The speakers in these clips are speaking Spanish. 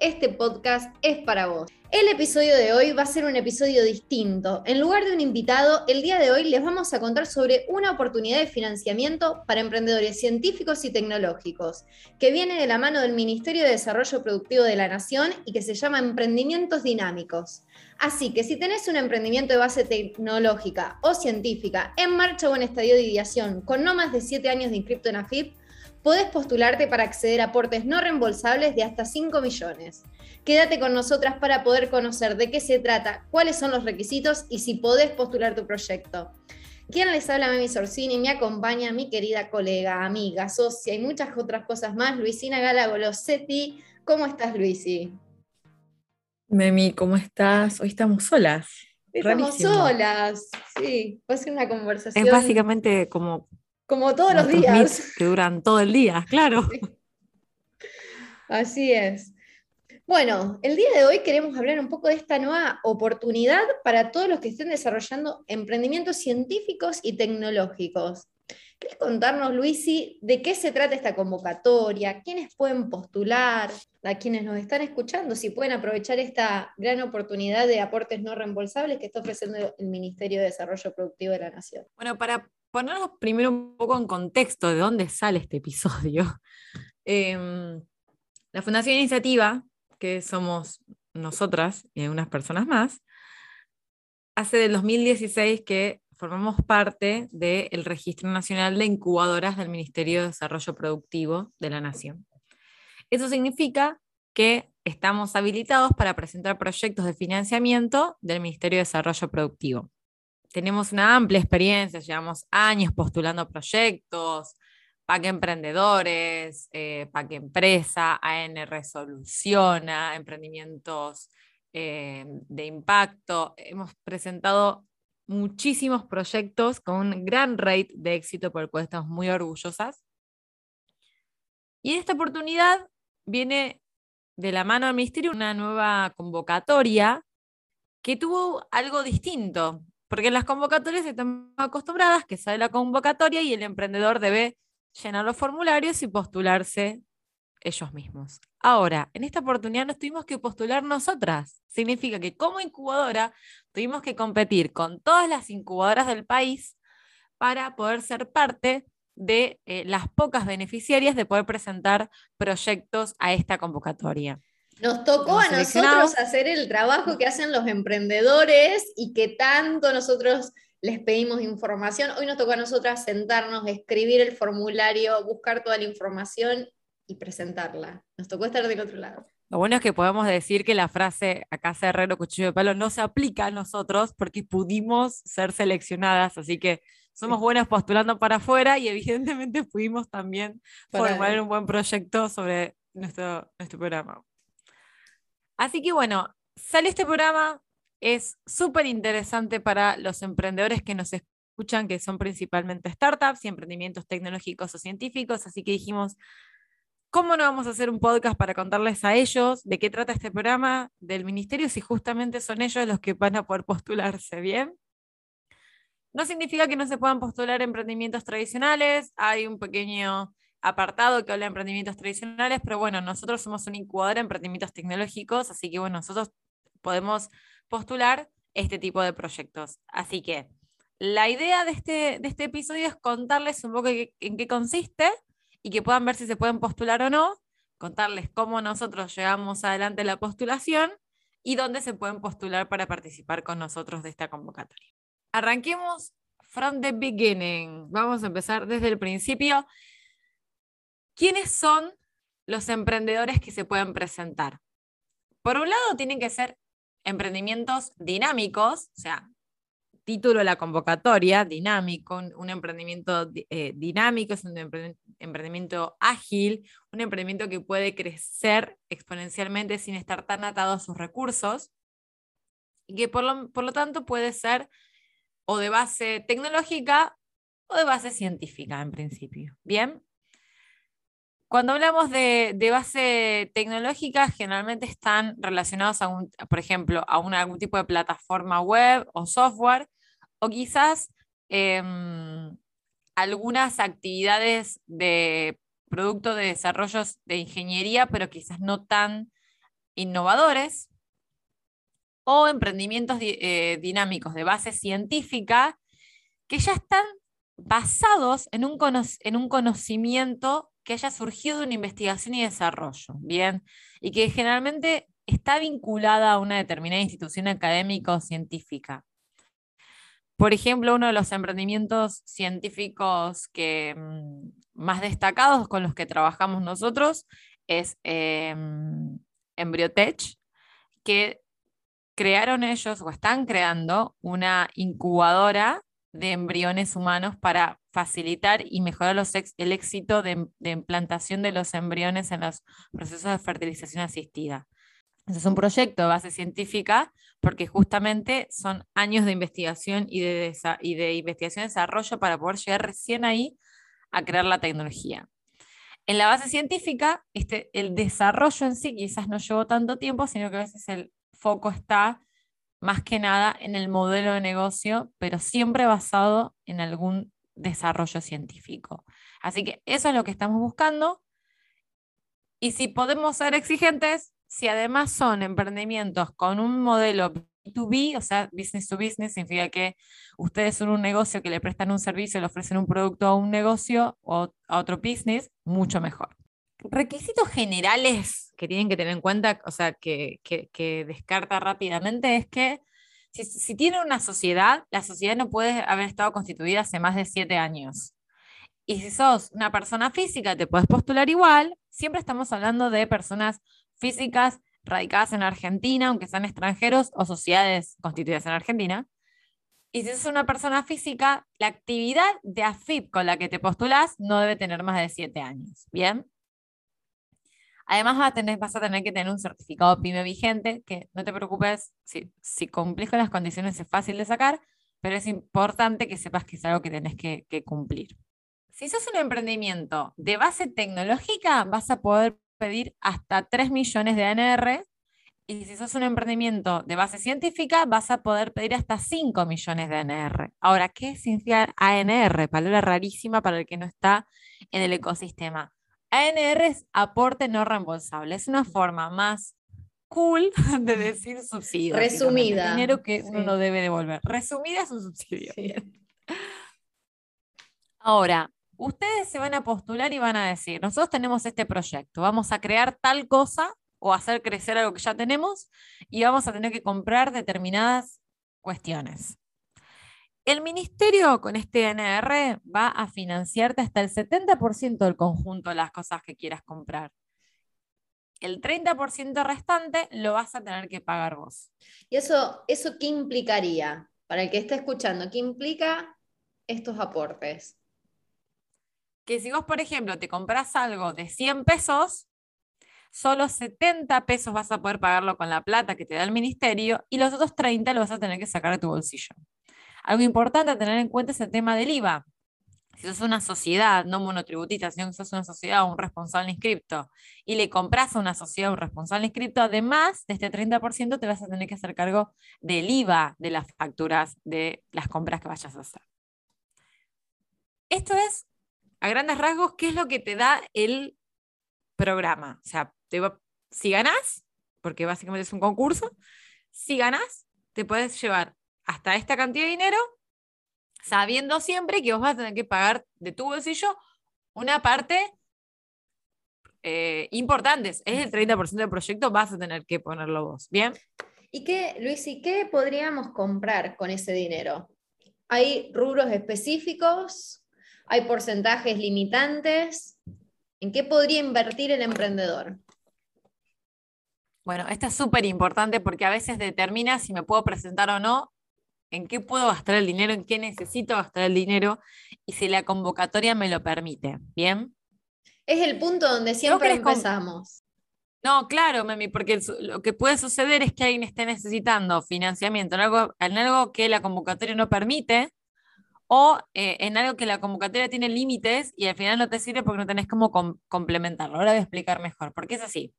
este podcast es para vos. El episodio de hoy va a ser un episodio distinto. En lugar de un invitado, el día de hoy les vamos a contar sobre una oportunidad de financiamiento para emprendedores científicos y tecnológicos, que viene de la mano del Ministerio de Desarrollo Productivo de la Nación y que se llama Emprendimientos Dinámicos. Así que si tenés un emprendimiento de base tecnológica o científica en marcha o en estadio de ideación con no más de 7 años de inscripto en AFIP, podés postularte para acceder a aportes no reembolsables de hasta 5 millones. Quédate con nosotras para poder conocer de qué se trata, cuáles son los requisitos y si podés postular tu proyecto. Quien les habla, Memi Sorsini, me acompaña mi querida colega, amiga, socia y muchas otras cosas más, Luisina Gala Golosetti. ¿Cómo estás, Luisi? Memi, ¿cómo estás? Hoy estamos solas. Estamos solas, sí. Va a ser una conversación. Es básicamente como como todos los días. Que duran todo el día, claro. Así es. Bueno, el día de hoy queremos hablar un poco de esta nueva oportunidad para todos los que estén desarrollando emprendimientos científicos y tecnológicos. ¿Quieres contarnos, Luisi, de qué se trata esta convocatoria? ¿Quiénes pueden postular? A quienes nos están escuchando, si pueden aprovechar esta gran oportunidad de aportes no reembolsables que está ofreciendo el Ministerio de Desarrollo Productivo de la Nación. Bueno, para ponernos primero un poco en contexto de dónde sale este episodio. Em, la Fundación Iniciativa, que somos nosotras y unas personas más, hace del 2016 que formamos parte del Registro Nacional de Incubadoras del Ministerio de Desarrollo Productivo de la Nación. Eso significa que estamos habilitados para presentar proyectos de financiamiento del Ministerio de Desarrollo Productivo tenemos una amplia experiencia, llevamos años postulando proyectos, PAC Emprendedores, eh, PAC Empresa, AN Resoluciona, emprendimientos eh, de impacto. Hemos presentado muchísimos proyectos con un gran rate de éxito por el cual estamos muy orgullosas. Y en esta oportunidad viene de la mano del Ministerio una nueva convocatoria que tuvo algo distinto. Porque en las convocatorias están acostumbradas que sale la convocatoria y el emprendedor debe llenar los formularios y postularse ellos mismos. Ahora, en esta oportunidad nos tuvimos que postular nosotras. Significa que como incubadora tuvimos que competir con todas las incubadoras del país para poder ser parte de eh, las pocas beneficiarias de poder presentar proyectos a esta convocatoria. Nos tocó a nosotros hacer el trabajo que hacen los emprendedores y que tanto nosotros les pedimos información. Hoy nos tocó a nosotras sentarnos, escribir el formulario, buscar toda la información y presentarla. Nos tocó estar del otro lado. Lo bueno es que podemos decir que la frase acá herrero cuchillo de palo no se aplica a nosotros porque pudimos ser seleccionadas, así que somos buenas postulando para afuera y evidentemente pudimos también formar un buen proyecto sobre nuestro, nuestro programa. Así que bueno, sale este programa, es súper interesante para los emprendedores que nos escuchan, que son principalmente startups y emprendimientos tecnológicos o científicos, así que dijimos, ¿cómo no vamos a hacer un podcast para contarles a ellos de qué trata este programa del ministerio si justamente son ellos los que van a poder postularse bien? No significa que no se puedan postular emprendimientos tradicionales, hay un pequeño apartado que habla de emprendimientos tradicionales, pero bueno, nosotros somos un incubador de emprendimientos tecnológicos, así que bueno, nosotros podemos postular este tipo de proyectos. Así que la idea de este, de este episodio es contarles un poco en qué consiste y que puedan ver si se pueden postular o no, contarles cómo nosotros llevamos adelante la postulación y dónde se pueden postular para participar con nosotros de esta convocatoria. Arranquemos from the beginning. Vamos a empezar desde el principio. ¿Quiénes son los emprendedores que se pueden presentar? Por un lado, tienen que ser emprendimientos dinámicos, o sea, título de la convocatoria, dinámico, un, emprendimiento eh, dinámico, es un emprendimiento ágil, un emprendimiento que puede crecer exponencialmente sin estar tan atado a sus recursos y que por lo, por lo tanto puede ser o de base tecnológica o de base científica en principio. Bien. Cuando hablamos de, base tecnológica, generalmente están relacionados, a un, por ejemplo, a algún tipo de plataforma web o software, o quizás em, algunas actividades de producto de desarrollos de ingeniería, pero quizás no tan innovadores, o emprendimientos eh, dinámicos de base científica que ya están basados en un, en un conocimiento que haya surgido de una investigación y desarrollo, ¿bien? Y que generalmente está vinculada a una determinada institución académica o científica. Por ejemplo, uno de los emprendimientos científicos que, mm, más destacados con los que trabajamos nosotros es eh, Embryotech, que crearon ellos o están creando una incubadora de embriones humanos para facilitar y mejorar el éxito de, implantación de los embriones en los procesos de fertilización asistida. es un proyecto de base científica porque justamente son años de investigación y de, de investigación y desarrollo para poder llegar recién ahí a crear la tecnología. En la base científica, este, el desarrollo en sí quizás no llevó tanto tiempo, sino que a veces el foco está más que nada en el modelo de negocio, pero siempre basado en algún desarrollo científico. Así que eso es lo que estamos buscando. Y si podemos ser exigentes, si además son emprendimientos con un modelo B2B, o sea, business to business, significa que ustedes son un negocio que le prestan un servicio, le ofrecen un producto a un negocio o a otro business, mucho mejor. Requisitos generales que tienen que tener en cuenta, o sea, que, descarta rápidamente, es que si, si tienen una sociedad, la sociedad no puede haber estado constituida hace más de siete años. Y si sos una persona física, te puedes postular igual. Siempre estamos hablando de personas físicas radicadas en Argentina, aunque sean extranjeros, o sociedades constituidas en Argentina. Y si es una persona física, la actividad de AFIP con la que te postulas no debe tener más de siete años. ¿Bien? Además vas a, tener, que tener un certificado PYME vigente, que no te preocupes, si, si cumplís con las condiciones es fácil de sacar, pero es importante que sepas que es algo que tenés que, cumplir. Si sos un emprendimiento de base tecnológica, vas a poder pedir hasta 3 millones de ANR. Y si sos un emprendimiento de base científica, vas a poder pedir hasta 5 millones de ANR. Ahora, ¿qué significa ANR? Palabra rarísima para el que no está en el ecosistema. ANR es aporte no reembolsable. Es una forma más cool de decir subsidio. Resumida. Dinero que uno no debe devolver. Resumida es un subsidio. Ahora, ustedes se van a postular y van a decir, nosotros tenemos este proyecto, vamos a crear tal cosa o hacer crecer algo que ya tenemos y vamos a tener que comprar determinadas cuestiones. El ministerio con este NR va a financiarte hasta el 70% del conjunto de las cosas que quieras comprar. El 30% restante lo vas a tener que pagar vos. ¿Y eso, eso qué implicaría? Para el que está escuchando, ¿qué implica estos aportes? que si vos, por ejemplo, te compras algo de 100 pesos, solo 70 pesos vas a poder pagarlo con la plata que te da el ministerio y los otros 30 lo vas a tener que sacar de tu bolsillo. Algo importante a tener en cuenta es el tema del IVA. Si sos una sociedad, no monotributista, sino que sos una sociedad o un responsable inscripto y le compras a una sociedad o un responsable inscripto, además de este 30% te vas a tener que hacer cargo del IVA de las facturas de las compras que vayas a hacer. Esto es a grandes rasgos, ¿qué es lo que te da el programa? O sea, si ganás, porque básicamente es un concurso, si ganás, te puedes llevar hasta esta cantidad de dinero, sabiendo siempre que vos vas a tener que pagar de tu bolsillo una parte eh, importante. Es el 30% del proyecto, vas a tener que ponerlo vos. ¿Bien? ¿Y qué, Luis, y qué podríamos comprar con ese dinero? ¿Hay rubros específicos? ¿Hay porcentajes limitantes? ¿En qué podría invertir el emprendedor? Bueno, esto es súper importante porque a veces determina si me puedo presentar o no, en qué puedo gastar el dinero, en qué necesito gastar el dinero y si la convocatoria me lo permite. ¿Bien? Es el punto donde siempre empezamos. No, claro, Memi, porque lo que puede suceder es que alguien esté necesitando financiamiento en algo, en algo que la convocatoria no permite o eh, en algo que la convocatoria tiene límites y al final no te sirve porque no tenés cómo complementarlo. Ahora voy a explicar mejor, porque es así.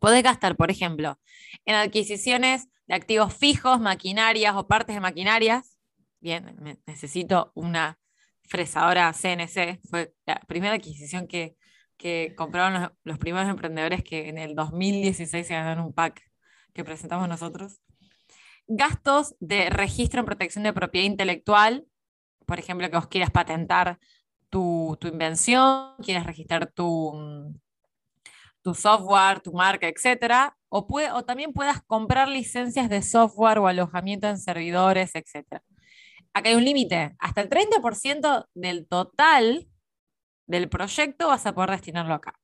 Podés gastar, por ejemplo, en adquisiciones de activos fijos, maquinarias o partes de maquinarias. Bien, necesito una fresadora CNC. Fue la primera adquisición que, que compraron los, primeros emprendedores que en el 2016 se ganaron un pack que presentamos nosotros. Gastos de registro en protección de propiedad intelectual, por ejemplo, que vos quieras patentar tu, tu invención, quieras registrar tu, tu software, tu marca, etc. O, también puedas comprar licencias de software o alojamiento en servidores, etc. Acá hay un límite. Hasta el 30% del total del proyecto vas a poder destinarlo acá.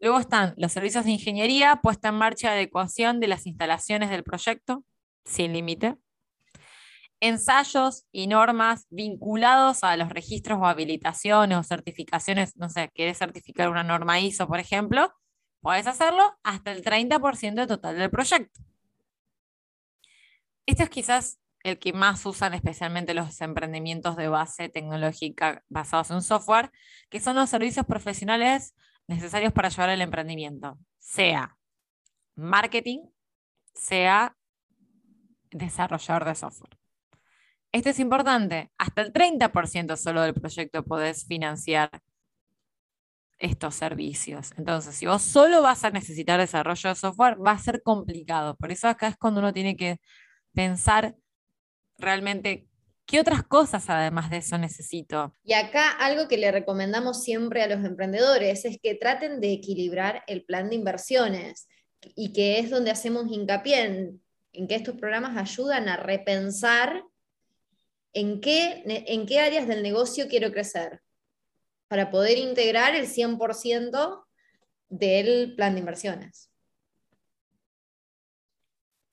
Luego están los servicios de ingeniería, puesta en marcha de adecuación de las instalaciones del proyecto, sin límite. Ensayos y normas vinculados a los registros o habilitaciones o certificaciones, no sé, quieres certificar una norma ISO, por ejemplo, puedes hacerlo hasta el 30% total del proyecto. Esto es quizás el que más usan especialmente los emprendimientos de base tecnológica basados en software, que son los servicios profesionales necesarios para llevar el emprendimiento, sea marketing, sea desarrollador de software. Esto es importante, hasta el 30% solo del proyecto podés financiar estos servicios. Entonces, si vos solo vas a necesitar desarrollo de software, va a ser complicado. Por eso acá es cuando uno tiene que pensar realmente ¿Qué otras cosas además de eso necesito? Y acá algo que le recomendamos siempre a los emprendedores es que traten de equilibrar el plan de inversiones y que es donde hacemos hincapié en, en que estos programas ayudan a repensar en qué, en qué áreas del negocio quiero crecer para poder integrar el 100% del plan de inversiones.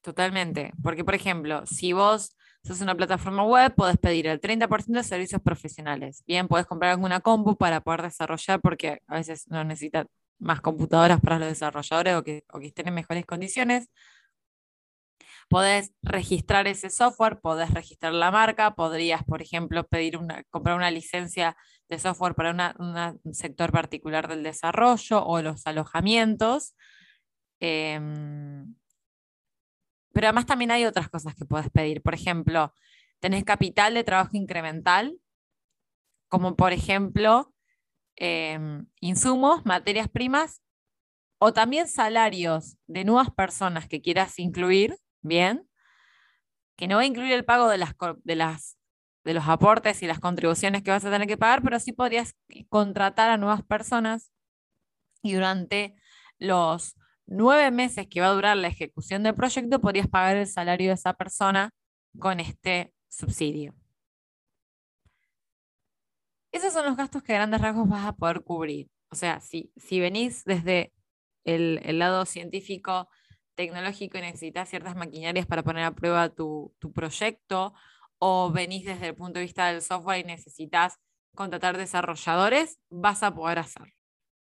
Totalmente, porque por ejemplo, si vos si es una plataforma web, puedes pedir el 30% de servicios profesionales. Bien, puedes comprar alguna compu para poder desarrollar, porque a veces no necesitas más computadoras para los desarrolladores o que, estén en mejores condiciones. Podés registrar ese software, podés registrar la marca, podrías, por ejemplo, pedir una, comprar una licencia de software para un sector particular del desarrollo o los alojamientos. Em, pero además también hay otras cosas que puedes pedir. Por ejemplo, tenés capital de trabajo incremental, como por ejemplo em, insumos, materias primas o también salarios de nuevas personas que quieras incluir, bien, que no va a incluir el pago de, las, de, las, de los aportes y las contribuciones que vas a tener que pagar, pero sí podrías contratar a nuevas personas y durante los nueve meses que va a durar la ejecución del proyecto, podrías pagar el salario de esa persona con este subsidio. Esos son los gastos que a grandes rasgos vas a poder cubrir. O sea, si, si venís desde el, lado científico, tecnológico y necesitas ciertas maquinarias para poner a prueba tu, tu proyecto, o venís desde el punto de vista del software y necesitas contratar desarrolladores, vas a poder hacerlo.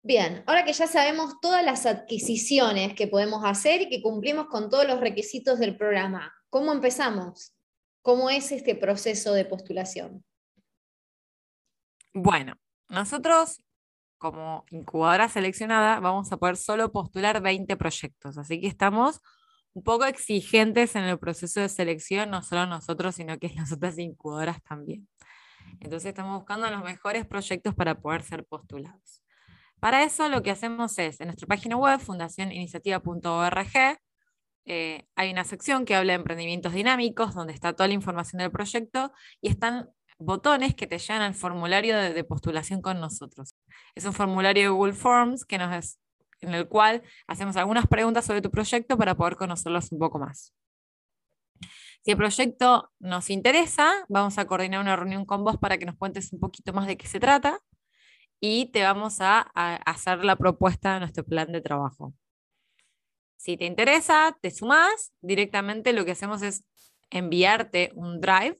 Bien, ahora que ya sabemos todas las adquisiciones que podemos hacer y que cumplimos con todos los requisitos del programa, ¿cómo empezamos? ¿Cómo es este proceso de postulación? Bueno, nosotros como incubadora seleccionada vamos a poder solo postular 20 proyectos, así que estamos un poco exigentes en el proceso de selección, no solo nosotros, sino que las otras incubadoras también. Entonces estamos buscando los mejores proyectos para poder ser postulados. Para eso lo que hacemos es, en nuestra página web, fundacioniniciativa.org, eh, hay una sección que habla de emprendimientos dinámicos, donde está toda la información del proyecto y están botones que te llevan al formulario de, postulación con nosotros. Es un formulario de Google Forms que nos en el cual hacemos algunas preguntas sobre tu proyecto para poder conocerlos un poco más. Si el proyecto nos interesa, vamos a coordinar una reunión con vos para que nos cuentes un poquito más de qué se trata y te vamos a, hacer la propuesta de nuestro plan de trabajo. Si te interesa, te sumas, directamente lo que hacemos es enviarte un drive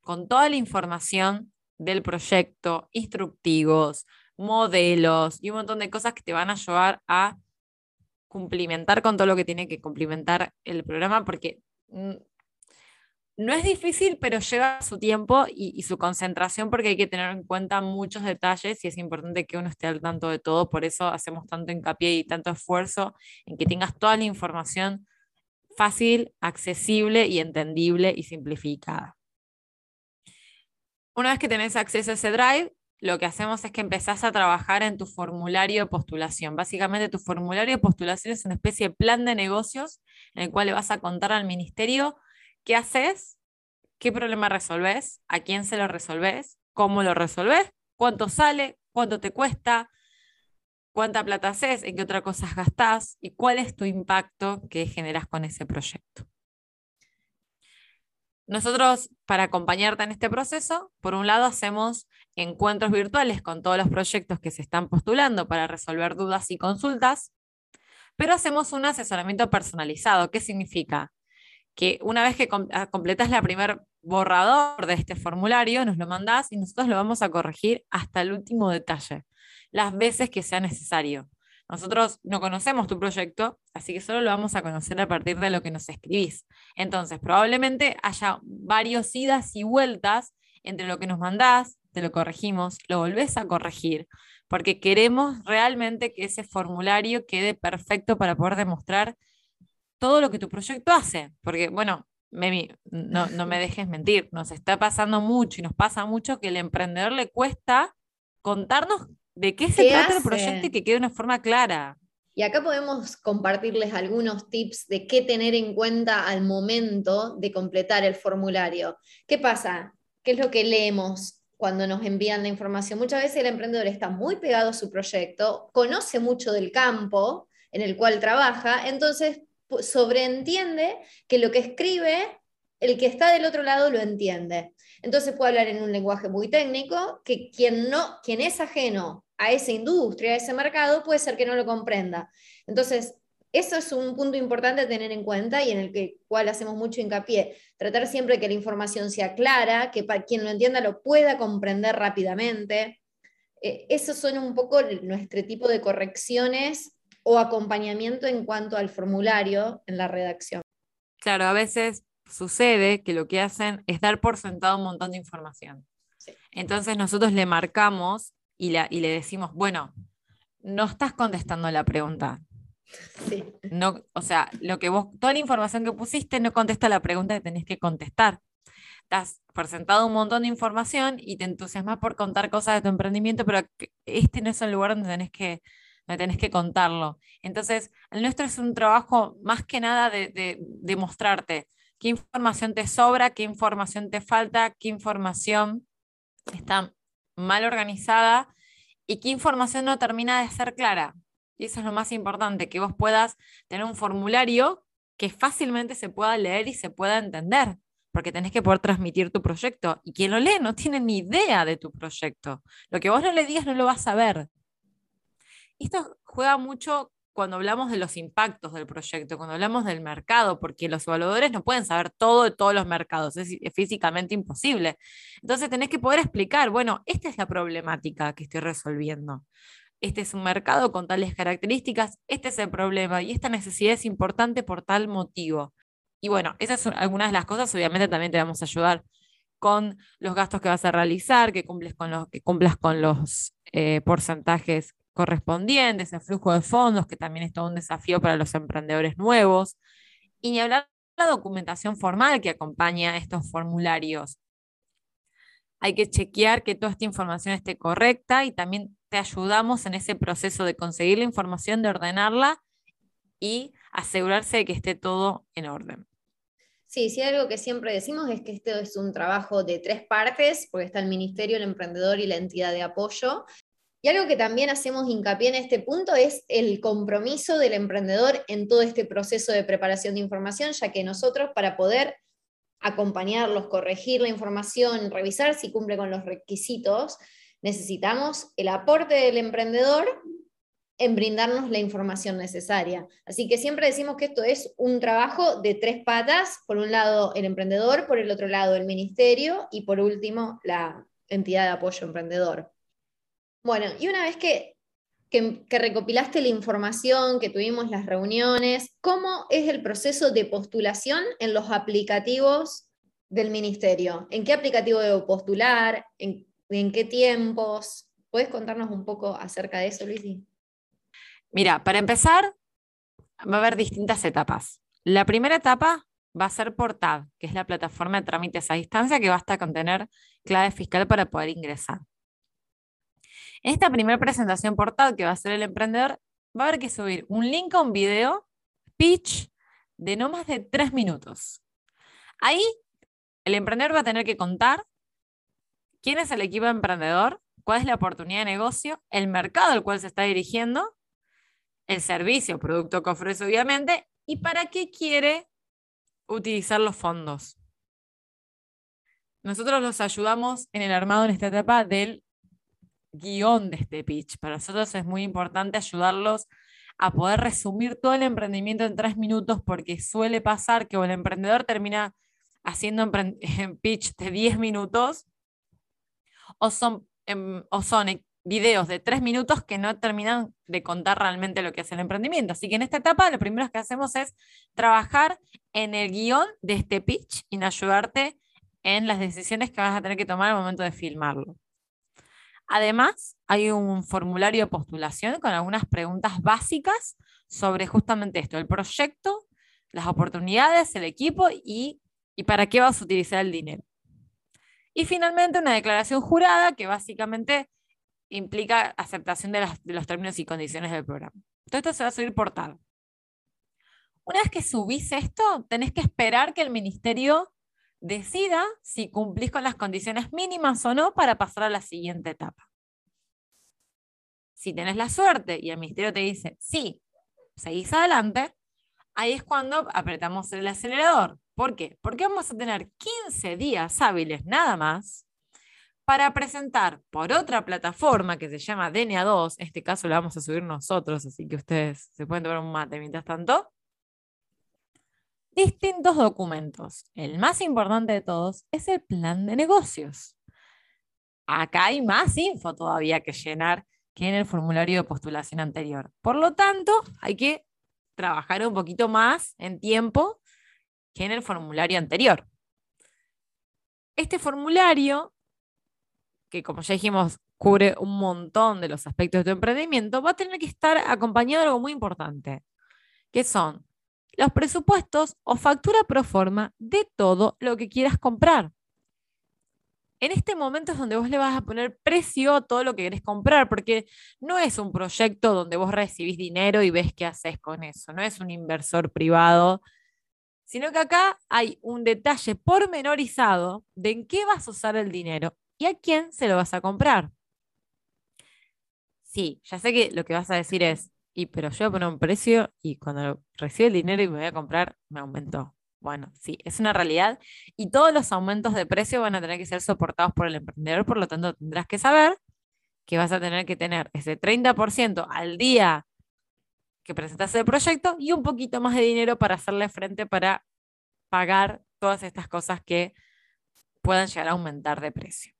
con toda la información del proyecto, instructivos, modelos y un montón de cosas que te van a ayudar a cumplimentar con todo lo que tiene que cumplimentar el programa, porque no es difícil, pero lleva su tiempo y, su concentración porque hay que tener en cuenta muchos detalles y es importante que uno esté al tanto de todo. Por eso hacemos tanto hincapié y tanto esfuerzo en que tengas toda la información fácil, accesible y entendible y simplificada. Una vez que tenés acceso a ese drive, lo que hacemos es que empezás a trabajar en tu formulario de postulación. Básicamente tu formulario de postulación es una especie de plan de negocios en el cual le vas a contar al ministerio ¿Qué haces? ¿Qué problema resolves? ¿A quién se lo resolves? ¿Cómo lo resolves? ¿Cuánto sale? ¿Cuánto te cuesta? ¿Cuánta plata haces? ¿En qué otra cosa gastás? ¿Y cuál es tu impacto que generas con ese proyecto? Nosotros, para acompañarte en este proceso, por un lado hacemos encuentros virtuales con todos los proyectos que se están postulando para resolver dudas y consultas, pero hacemos un asesoramiento personalizado. ¿Qué significa? que una vez que ah, completas la primer borrador de este formulario, nos lo mandás y nosotros lo vamos a corregir hasta el último detalle, las veces que sea necesario. Nosotros no conocemos tu proyecto, así que solo lo vamos a conocer a partir de lo que nos escribís. Entonces, probablemente haya varios idas y vueltas entre lo que nos mandás, te lo corregimos, lo volvés a corregir, porque queremos realmente que ese formulario quede perfecto para poder demostrar todo lo que tu proyecto hace. Porque, bueno, Memi, no, no me dejes mentir, nos está pasando mucho y nos pasa mucho que el emprendedor le cuesta contarnos de qué se trata el proyecto y que quede de una forma clara. Y acá podemos compartirles algunos tips de qué tener en cuenta al momento de completar el formulario. ¿Qué pasa? ¿Qué es lo que leemos cuando nos envían la información? Muchas veces el emprendedor está muy pegado a su proyecto, conoce mucho del campo en el cual trabaja, entonces sobreentiende que lo que escribe, el que está del otro lado lo entiende. Entonces puede hablar en un lenguaje muy técnico que quien, no, quien es ajeno a esa industria, a ese mercado, puede ser que no lo comprenda. Entonces, eso es un punto importante a tener en cuenta y en el que, cual hacemos mucho hincapié. Tratar siempre que la información sea clara, que para quien lo entienda lo pueda comprender rápidamente. Eh, esos son un poco nuestro tipo de correcciones o acompañamiento en cuanto al formulario en la redacción. Claro, a veces sucede que lo que hacen es dar por sentado un montón de información. Entonces nosotros le marcamos y, y, le decimos, bueno, no estás contestando la pregunta. Sí. No, o sea, lo que vos, toda la información que pusiste no contesta la pregunta que tenés que contestar. Estás por sentado un montón de información y te entusiasmas por contar cosas de tu emprendimiento, pero este no es el lugar donde tenés que me tenés que contarlo. Entonces, el nuestro es un trabajo más que nada de, de, mostrarte qué información te sobra, qué información te falta, qué información está mal organizada y qué información no termina de ser clara. Y eso es lo más importante, que vos puedas tener un formulario que fácilmente se pueda leer y se pueda entender, porque tenés que poder transmitir tu proyecto. Y quien lo lee no tiene ni idea de tu proyecto. Lo que vos no le digas no lo vas a ver esto juega mucho cuando hablamos de los impactos del proyecto, cuando hablamos del mercado, porque los evaluadores no pueden saber todo de todos los mercados, es, físicamente imposible. Entonces tenés que poder explicar, bueno, esta es la problemática que estoy resolviendo. Este es un mercado con tales características, este es el problema y esta necesidad es importante por tal motivo. Y bueno, esas son algunas de las cosas, obviamente también te vamos a ayudar con los gastos que vas a realizar, que, cumples con los, que cumplas con los eh, porcentajes correspondientes, el flujo de fondos, que también es todo un desafío para los emprendedores nuevos, y ni hablar de la documentación formal que acompaña estos formularios. Hay que chequear que toda esta información esté correcta y también te ayudamos en ese proceso de conseguir la información, de ordenarla y asegurarse de que esté todo en orden. Sí, sí, algo que siempre decimos es que esto es un trabajo de tres partes, porque está el ministerio, el emprendedor y la entidad de apoyo, y algo que también hacemos hincapié en este punto es el compromiso del emprendedor en todo este proceso de preparación de información, ya que nosotros para poder acompañarlos, corregir la información, revisar si cumple con los requisitos, necesitamos el aporte del emprendedor en brindarnos la información necesaria. Así que siempre decimos que esto es un trabajo de tres patas, por un lado el emprendedor, por el otro lado el ministerio y por último la entidad de apoyo emprendedor. Bueno, y una vez que que, recopilaste la información, que tuvimos las reuniones, ¿cómo es el proceso de postulación en los aplicativos del ministerio? ¿En qué aplicativo debo postular? ¿En, en qué tiempos? ¿Puedes contarnos un poco acerca de eso, Luisi? Mira, para empezar, va a haber distintas etapas. La primera etapa va a ser por TAD, que es la plataforma de trámites a distancia que basta con tener clave fiscal para poder ingresar. En esta primera presentación por TAD que va a hacer el emprendedor, va a haber que subir un link a un video, pitch, de no más de tres minutos. Ahí el emprendedor va a tener que contar quién es el equipo emprendedor, cuál es la oportunidad de negocio, el mercado al cual se está dirigiendo, el servicio o producto que ofrece obviamente, y para qué quiere utilizar los fondos. Nosotros los ayudamos en el armado en esta etapa del guion de este pitch. Para nosotros es muy importante ayudarlos a poder resumir todo el emprendimiento en tres minutos porque suele pasar que el emprendedor termina haciendo un pitch de 10 minutos o son, em, o son videos de tres minutos que no terminan de contar realmente lo que es el emprendimiento. Así que en esta etapa lo primero que hacemos es trabajar en el guion de este pitch y ayudarte en las decisiones que vas a tener que tomar al momento de filmarlo. Además, hay un formulario de postulación con algunas preguntas básicas sobre justamente esto, el proyecto, las oportunidades, el equipo y, y para qué vas a utilizar el dinero. Y finalmente una declaración jurada que básicamente implica aceptación de, los términos y condiciones del programa. Todo esto se va a subir por. Una vez que subís esto, tenés que esperar que el ministerio decida si cumplís con las condiciones mínimas o no para pasar a la siguiente etapa. Si tenés la suerte y el ministerio te dice, sí, seguís adelante, ahí es cuando apretamos el acelerador. ¿Por qué? Porque vamos a tener 15 días hábiles nada más para presentar por otra plataforma que se llama DNA2, en este caso lo vamos a subir nosotros, así que ustedes se pueden tomar un mate mientras tanto, distintos documentos. El más importante de todos es el plan de negocios. Acá hay más info todavía que llenar que en el formulario de postulación anterior. Por lo tanto, hay que trabajar un poquito más en tiempo que en el formulario anterior. Este formulario que como ya dijimos, cubre un montón de los aspectos de tu emprendimiento, va a tener que estar acompañado de algo muy importante, que son los presupuestos o factura pro forma de todo lo que quieras comprar. En este momento es donde vos le vas a poner precio a todo lo que querés comprar, porque no es un proyecto donde vos recibís dinero y ves qué haces con eso, no es un inversor privado, sino que acá hay un detalle pormenorizado de en qué vas a usar el dinero y a quién se lo vas a comprar. Sí, ya sé que lo que vas a decir es, y pero yo voy a poner un precio y cuando recibe el dinero y me voy a comprar, me aumentó. Bueno, sí, es una realidad y todos los aumentos de precio van a tener que ser soportados por el emprendedor, por lo tanto tendrás que saber que vas a tener que tener ese 30% al día que presentas el proyecto y un poquito más de dinero para hacerle frente para pagar todas estas cosas que puedan llegar a aumentar de precio.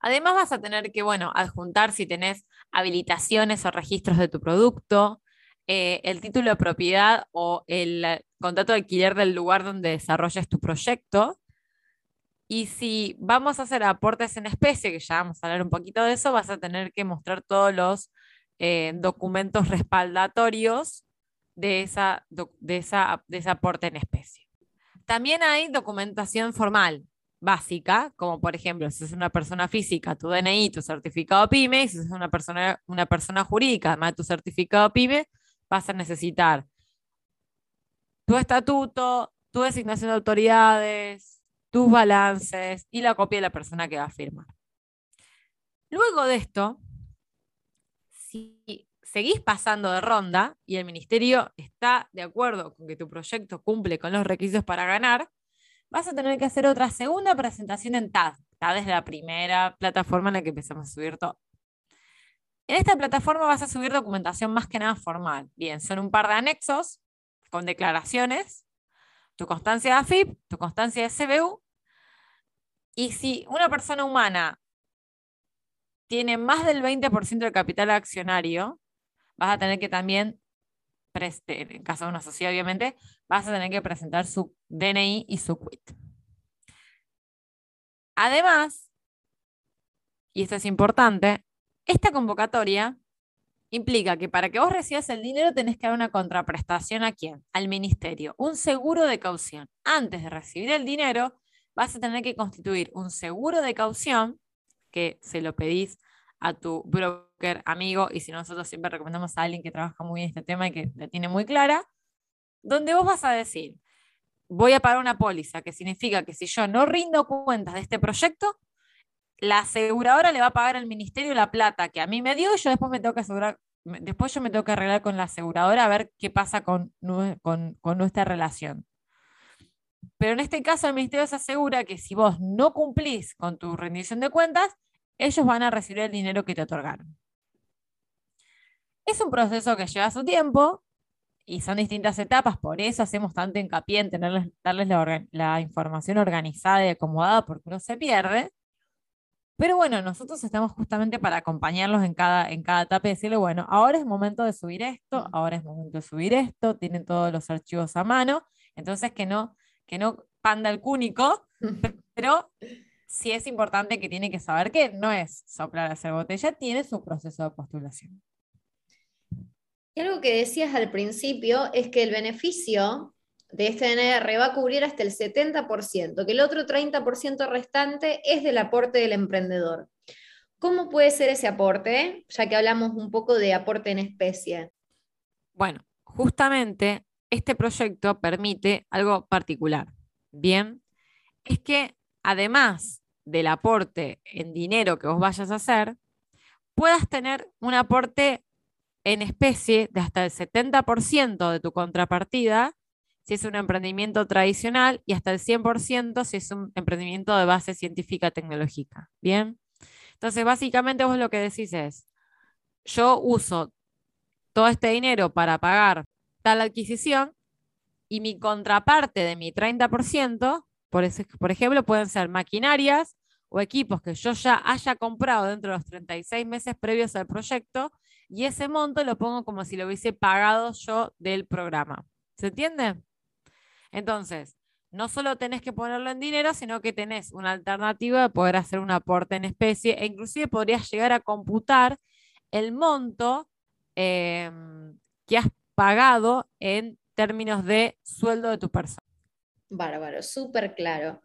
Además vas a tener que, bueno, adjuntar si tenés habilitaciones o registros de tu producto, eh, el título de propiedad o el eh, contrato de alquiler del lugar donde desarrolles tu proyecto. Y si vamos a hacer aportes en especie, que ya vamos a hablar un poquito de eso, vas a tener que mostrar todos los eh, documentos respaldatorios de, esa, de, esa, de ese aporte en especie. También hay documentación formal, básica, como por ejemplo, si es una persona física, tu DNI, tu certificado PYME, y si es una persona, una persona jurídica, además de tu certificado PYME, vas a necesitar tu estatuto, tu designación de autoridades, tus balances y la copia de la persona que va a firmar. Luego de esto, si seguís pasando de ronda y el ministerio está de acuerdo con que tu proyecto cumple con los requisitos para ganar, vas a tener que hacer otra segunda presentación en TAD. TAD es la primera plataforma en la que empezamos a subir todo. En esta plataforma vas a subir documentación más que nada formal. Bien, son un par de anexos con declaraciones, tu constancia de AFIP, tu constancia de CBU. Y si una persona humana tiene más del 20% del capital accionario, vas a tener que también, en caso de una sociedad obviamente, vas a tener que presentar su DNI y su quit. Además, y esto es importante, esta convocatoria implica que para que vos recibas el dinero tenés que dar una contraprestación a quién? Al ministerio, un seguro de caución. Antes de recibir el dinero, vas a tener que constituir un seguro de caución que se lo pedís a tu broker amigo y si no, nosotros siempre recomendamos a alguien que trabaja muy en este tema y que la tiene muy clara, donde vos vas a decir, voy a pagar una póliza, que significa que si yo no rindo cuentas de este proyecto, la aseguradora le va a pagar al ministerio la plata que a mí me dio y yo después me tengo que después yo me tengo arreglar con la aseguradora a ver qué pasa con, con, con nuestra relación. Pero en este caso el ministerio se asegura que si vos no cumplís con tu rendición de cuentas, ellos van a recibir el dinero que te otorgaron. Es un proceso que lleva su tiempo y son distintas etapas, por eso hacemos tanto hincapié en tenerles, darles la, información organizada y acomodada porque no se pierde. Pero bueno, nosotros estamos justamente para acompañarlos en cada, en cada etapa y decirle, bueno, ahora es momento de subir esto, ahora es momento de subir esto, tienen todos los archivos a mano, entonces que no, que no panda el cúnico, pero sí es importante que tiene que saber que no es soplar a hacer botella, tiene su proceso de postulación. Y algo que decías al principio es que el beneficio de este DNR va a cubrir hasta el 70%, que el otro 30% restante es del aporte del emprendedor. ¿Cómo puede ser ese aporte? Ya que hablamos un poco de aporte en especie. Bueno, justamente este proyecto permite algo particular. Bien, es que además del aporte en dinero que vos vayas a hacer, puedas tener un aporte en especie de hasta el 70% de tu contrapartida si es un emprendimiento tradicional y hasta el 100% si es un emprendimiento de base científica tecnológica. Bien. Entonces, básicamente vos lo que decís es, yo uso todo este dinero para pagar tal adquisición y mi contraparte de mi 30% por, ejemplo, pueden ser maquinarias o equipos que yo ya haya comprado dentro de los 36 meses previos al proyecto y ese monto lo pongo como si lo hubiese pagado yo del programa. ¿Se entiende? Entonces, no solo tenés que ponerlo en dinero, sino que tenés una alternativa de poder hacer un aporte en especie e inclusive podrías llegar a computar el monto em, que has pagado en términos de sueldo de tu persona. Bárbaro, súper claro.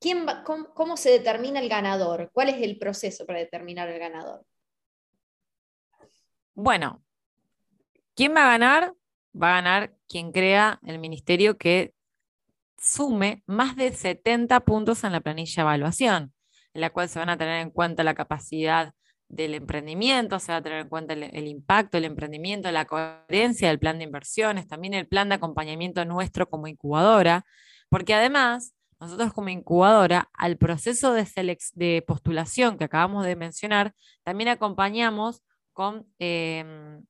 ¿Quién cómo, se determina el ganador? ¿Cuál es el proceso para determinar el ganador? Bueno, ¿quién va a ganar? Va a ganar quien crea el ministerio que sume más de 70 puntos en la planilla de evaluación, en la cual se van a tener en cuenta la capacidad del emprendimiento, se va a tener en cuenta el, impacto del emprendimiento, la coherencia del plan de inversiones, también el plan de acompañamiento nuestro como incubadora, porque además nosotros como incubadora, al proceso de, de postulación que acabamos de mencionar, también acompañamos con em,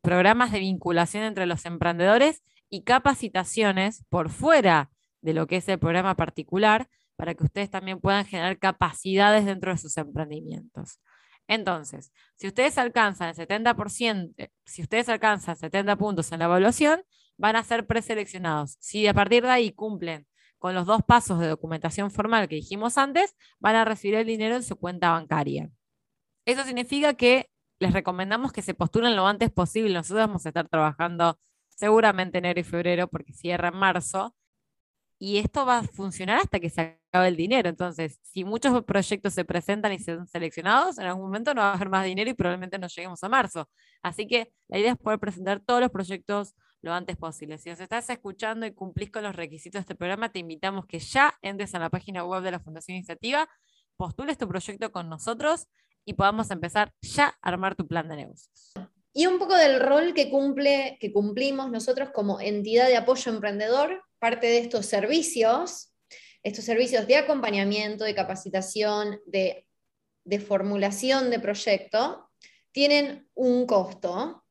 programas de vinculación entre los emprendedores y capacitaciones por fuera de lo que es el programa particular para que ustedes también puedan generar capacidades dentro de sus emprendimientos. Entonces, si ustedes alcanzan el 70%, eh, si ustedes alcanzan 70 puntos en la evaluación, van a ser preseleccionados. Si a partir de ahí cumplen con los dos pasos de documentación formal que dijimos antes, van a recibir el dinero en su cuenta bancaria. Eso significa que les recomendamos que se postulen lo antes posible. Nosotros vamos a estar trabajando seguramente enero y febrero porque cierra en marzo y esto va a funcionar hasta que se acabe el dinero. Entonces, si muchos proyectos se presentan y se son seleccionados, en algún momento no va a haber más dinero y probablemente no lleguemos a marzo. Así que la idea es poder presentar todos los proyectos lo antes posible. Si nos estás escuchando y cumplís con los requisitos de este programa, te invitamos que ya entres a la página web de la Fundación Iniciativa, postules tu proyecto con nosotros y podamos empezar ya a armar tu plan de negocios. Y un poco del rol que, cumple, que cumplimos nosotros como entidad de apoyo emprendedor, parte de estos servicios, estos servicios de acompañamiento, de capacitación, de, formulación de proyecto, tienen un costo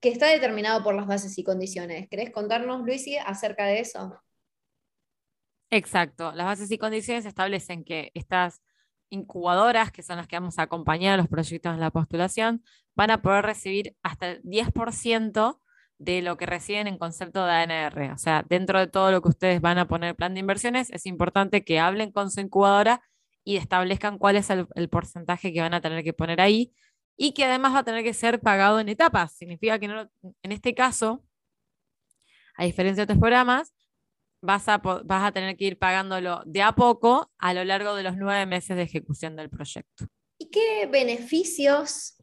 que está determinado por las bases y condiciones. ¿Querés contarnos, Luisi, acerca de eso? Exacto. Las bases y condiciones establecen que estas incubadoras, que son las que vamos a acompañar a los proyectos en la postulación, van a poder recibir hasta el 10% de lo que reciben en concepto de ANR. O sea, dentro de todo lo que ustedes van a poner plan de inversiones, es importante que hablen con su incubadora y establezcan cuál es el, porcentaje que van a tener que poner ahí y que además va a tener que ser pagado en etapas. Significa que en este caso, a diferencia de otros programas, vas a, vas a tener que ir pagándolo de a poco a lo largo de los nueve meses de ejecución del proyecto. ¿Y qué beneficios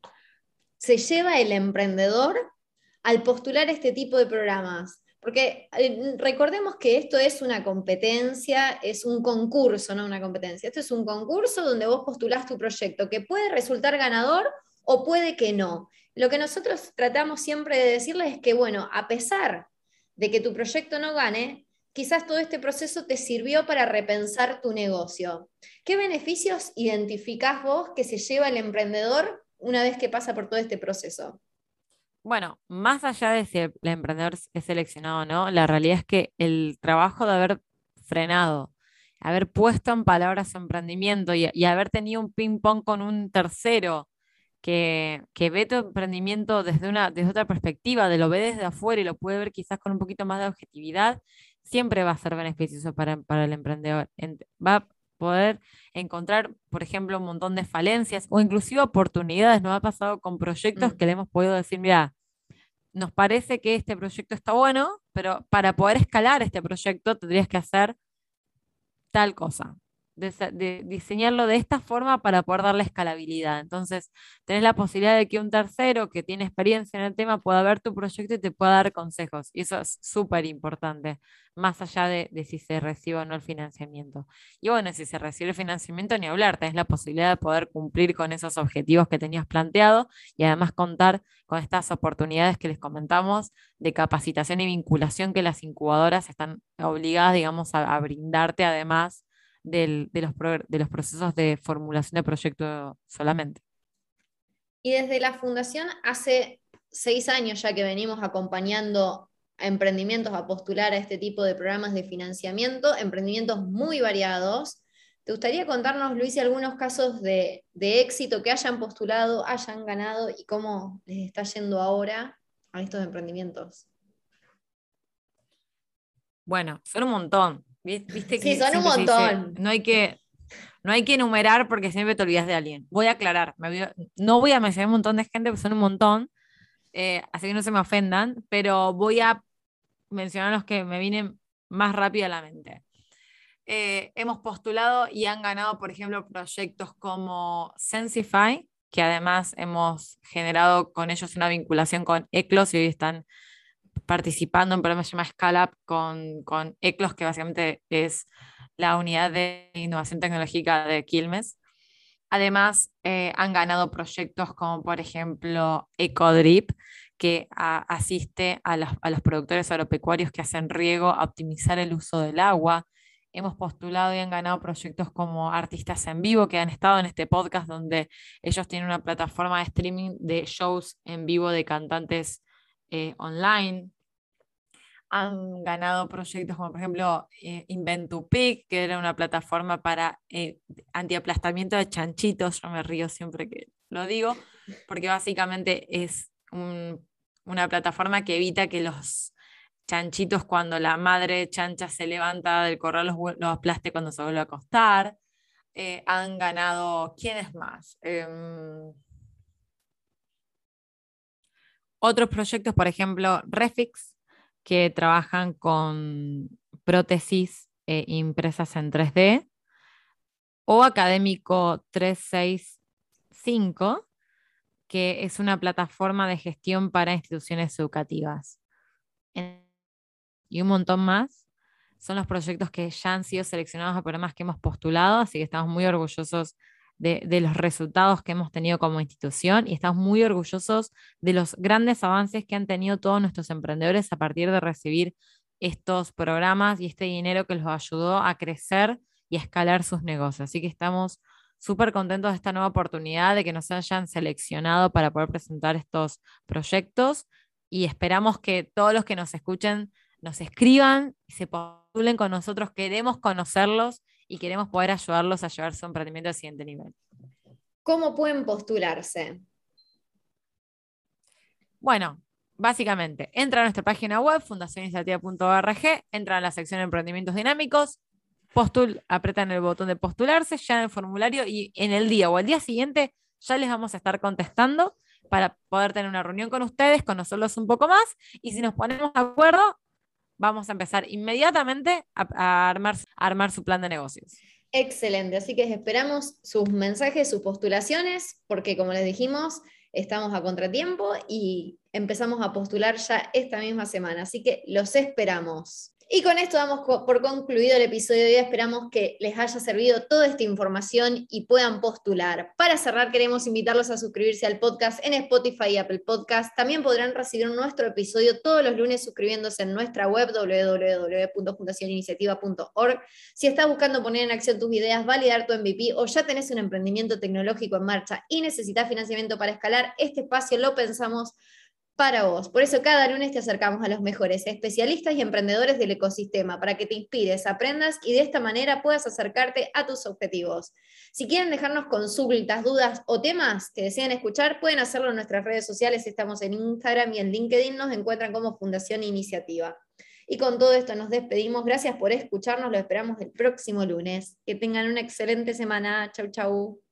se lleva el emprendedor al postular este tipo de programas? Porque eh, recordemos que esto es una competencia, es un concurso, no una competencia. Esto es un concurso donde vos postulás tu proyecto, que puede resultar ganador o puede que no. Lo que nosotros tratamos siempre de decirles es que, bueno, a pesar de que tu proyecto no gane, quizás todo este proceso te sirvió para repensar tu negocio. ¿Qué beneficios identificás vos que se lleva el emprendedor una vez que pasa por todo este proceso? Bueno, más allá de si el emprendedor es seleccionado o no, la realidad es que el trabajo de haber frenado, haber puesto en palabras su emprendimiento y, haber tenido un ping-pong con un tercero que, que, ve tu emprendimiento desde, una, desde otra perspectiva, de lo ve desde afuera y lo puede ver quizás con un poquito más de objetividad, siempre va a ser beneficioso para, para el emprendedor. Va a poder encontrar, por ejemplo, un montón de falencias o inclusive oportunidades. Nos ha pasado con proyectos mm. que le hemos podido decir, mira, nos parece que este proyecto está bueno, pero para poder escalar este proyecto tendrías que hacer tal cosa de, diseñarlo de esta forma para poder darle escalabilidad. Entonces, tenés la posibilidad de que un tercero que tiene experiencia en el tema pueda ver tu proyecto y te pueda dar consejos. Y eso es súper importante, más allá de, si se recibe o no el financiamiento. Y bueno, si se recibe el financiamiento, ni hablar, tenés la posibilidad de poder cumplir con esos objetivos que tenías planteado y además contar con estas oportunidades que les comentamos de capacitación y vinculación que las incubadoras están obligadas, digamos, a brindarte además de, los de los procesos de formulación de proyecto solamente. Y desde la fundación, hace seis años ya que venimos acompañando a emprendimientos a postular a este tipo de programas de financiamiento, emprendimientos muy variados. ¿Te gustaría contarnos, Luis, algunos casos de, de éxito que hayan postulado, hayan ganado y cómo les está yendo ahora a estos emprendimientos? Bueno, son un montón. ¿Viste sí, son un montón. no hay que no hay que enumerar porque siempre te olvidas de alguien. Voy a aclarar, no voy a mencionar un montón de gente, porque son un montón, eh, así que no se me ofendan, pero voy a mencionar los que me vienen más rápido a la mente. Eh, hemos postulado y han ganado, por ejemplo, proyectos como Sensify, que además hemos generado con ellos una vinculación con ECLOS y hoy están participando en un programa que se llama Scale con, con ECLOS, que básicamente es la unidad de innovación tecnológica de Quilmes. Además, eh, han ganado proyectos como, por ejemplo, EcoDrip, que asiste a los, a los, productores agropecuarios que hacen riego a optimizar el uso del agua. Hemos postulado y han ganado proyectos como Artistas en Vivo, que han estado en este podcast, donde ellos tienen una plataforma de streaming de shows en vivo de cantantes eh, online. Han ganado proyectos como por ejemplo eh, Inventupic, que era una plataforma para eh, antiaplastamiento de chanchitos. Yo me río siempre que lo digo, porque básicamente es una plataforma que evita que los chanchitos cuando la madre chancha se levanta del corral los, los aplaste cuando se vuelve a acostar. han ganado, ¿quién es más? Em, otros proyectos, por ejemplo, Refix, que trabajan con prótesis eh, impresas en 3D, o Académico 365, que es una plataforma de gestión para instituciones educativas. Y un montón más son los proyectos que ya han sido seleccionados a programas que hemos postulado, así que estamos muy orgullosos de, los resultados que hemos tenido como institución y estamos muy orgullosos de los grandes avances que han tenido todos nuestros emprendedores a partir de recibir estos programas y este dinero que los ayudó a crecer y a escalar sus negocios. Así que estamos súper contentos de esta nueva oportunidad, de que nos hayan seleccionado para poder presentar estos proyectos y esperamos que todos los que nos escuchen nos escriban y se postulen con nosotros. Queremos conocerlos y queremos poder ayudarlos a llevar su emprendimiento al siguiente nivel. ¿Cómo pueden postularse? Bueno, básicamente, entra a nuestra página web, fundacioniniciativa.org, entra a la sección de emprendimientos dinámicos, postul, apretan el botón de postularse, llenan el formulario y en el día o el día siguiente ya les vamos a estar contestando para poder tener una reunión con ustedes, conocerlos un poco más y si nos ponemos de acuerdo, vamos a empezar inmediatamente a, armar, armar su plan de negocios. Excelente, así que esperamos sus mensajes, sus postulaciones, porque como les dijimos, estamos a contratiempo y empezamos a postular ya esta misma semana, así que los esperamos. Y con esto damos por concluido el episodio de hoy. Esperamos que les haya servido toda esta información y puedan postular. Para cerrar, queremos invitarlos a suscribirse al podcast en Spotify y Apple Podcast. También podrán recibir nuestro episodio todos los lunes suscribiéndose en nuestra web www.fundacioniniciativa.org. Si estás buscando poner en acción tus ideas, validar tu MVP o ya tenés un emprendimiento tecnológico en marcha y necesitas financiamiento para escalar, este espacio lo pensamos para vos. Por eso cada lunes te acercamos a los mejores especialistas y emprendedores del ecosistema para que te inspires, aprendas y de esta manera puedas acercarte a tus objetivos. Si quieren dejarnos consultas, dudas o temas que desean escuchar, pueden hacerlo en nuestras redes sociales. Estamos en Instagram y en LinkedIn. Nos encuentran como Fundación Iniciativa. Y con todo esto nos despedimos. Gracias por escucharnos. Lo esperamos el próximo lunes. Que tengan una excelente semana. Chau, chau.